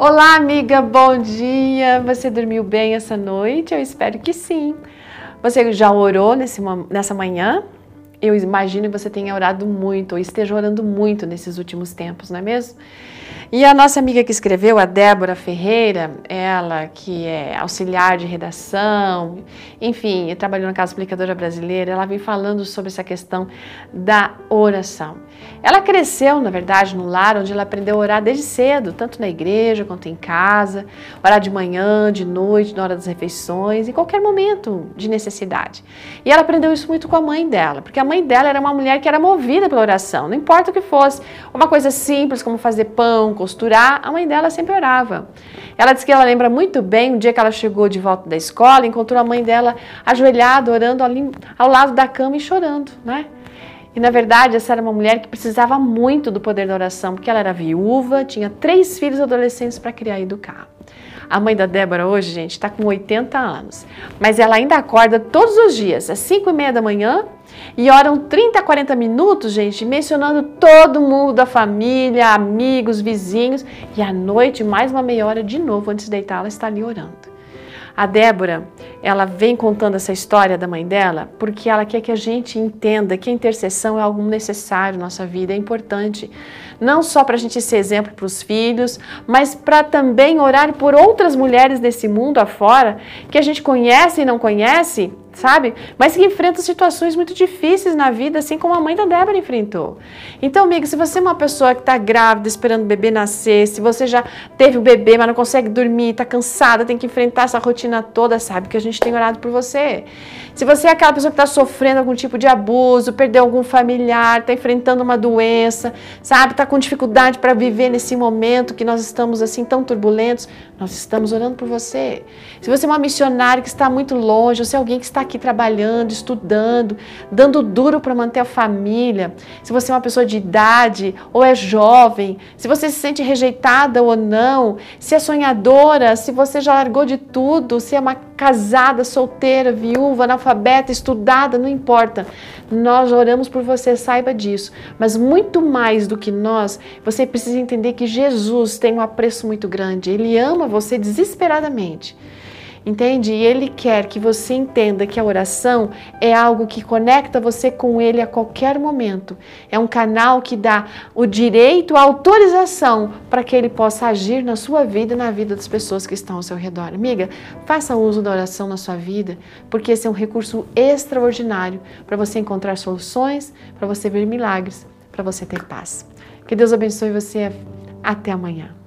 Olá, amiga, bom dia! Você dormiu bem essa noite? Eu espero que sim. Você já orou nesse, nessa manhã? Eu imagino que você tenha orado muito ou esteja orando muito nesses últimos tempos, não é mesmo? E a nossa amiga que escreveu, a Débora Ferreira, ela que é auxiliar de redação, enfim, trabalhou na Casa Explicadora Brasileira, ela vem falando sobre essa questão da oração. Ela cresceu, na verdade, no lar onde ela aprendeu a orar desde cedo, tanto na igreja quanto em casa, orar de manhã, de noite, na hora das refeições, em qualquer momento de necessidade. E ela aprendeu isso muito com a mãe dela, porque a mãe dela era uma mulher que era movida pela oração, não importa o que fosse, uma coisa simples como fazer pão, costurar, a mãe dela sempre orava. Ela disse que ela lembra muito bem um dia que ela chegou de volta da escola, encontrou a mãe dela ajoelhada, orando ali ao lado da cama e chorando, né? E na verdade, essa era uma mulher que precisava muito do poder da oração, porque ela era viúva, tinha três filhos adolescentes para criar e educar. A mãe da Débora hoje, gente, está com 80 anos, mas ela ainda acorda todos os dias, às 5 e meia da manhã, e oram 30 a 40 minutos, gente, mencionando todo mundo da família, amigos, vizinhos, e à noite, mais uma meia hora de novo, antes de deitar, ela está ali orando. A Débora, ela vem contando essa história da mãe dela porque ela quer que a gente entenda que a intercessão é algo necessário na nossa vida, é importante. Não só para a gente ser exemplo para os filhos, mas para também orar por outras mulheres desse mundo afora que a gente conhece e não conhece sabe? Mas que enfrentam situações muito difíceis na vida, assim como a mãe da Débora enfrentou. Então, amiga, se você é uma pessoa que está grávida, esperando o bebê nascer, se você já teve o bebê, mas não consegue dormir, está cansada, tem que enfrentar essa rotina toda, sabe que a gente tem orado por você. Se você é aquela pessoa que está sofrendo algum tipo de abuso, perdeu algum familiar, está enfrentando uma doença, sabe, está com dificuldade para viver nesse momento que nós estamos assim tão turbulentos, nós estamos orando por você. Se você é uma missionária que está muito longe, ou se é alguém que está aqui trabalhando, estudando, dando duro para manter a família, se você é uma pessoa de idade ou é jovem, se você se sente rejeitada ou não, se é sonhadora, se você já largou de tudo, se é uma casada, solteira, viúva, analfabeta, estudada, não importa. Nós oramos por você, saiba disso. Mas muito mais do que nós, você precisa entender que Jesus tem um apreço muito grande. Ele ama você desesperadamente. Entende? E ele quer que você entenda que a oração é algo que conecta você com ele a qualquer momento. É um canal que dá o direito, a autorização para que ele possa agir na sua vida e na vida das pessoas que estão ao seu redor. Amiga, faça uso da oração na sua vida, porque esse é um recurso extraordinário para você encontrar soluções, para você ver milagres, para você ter paz. Que Deus abençoe você. Até amanhã.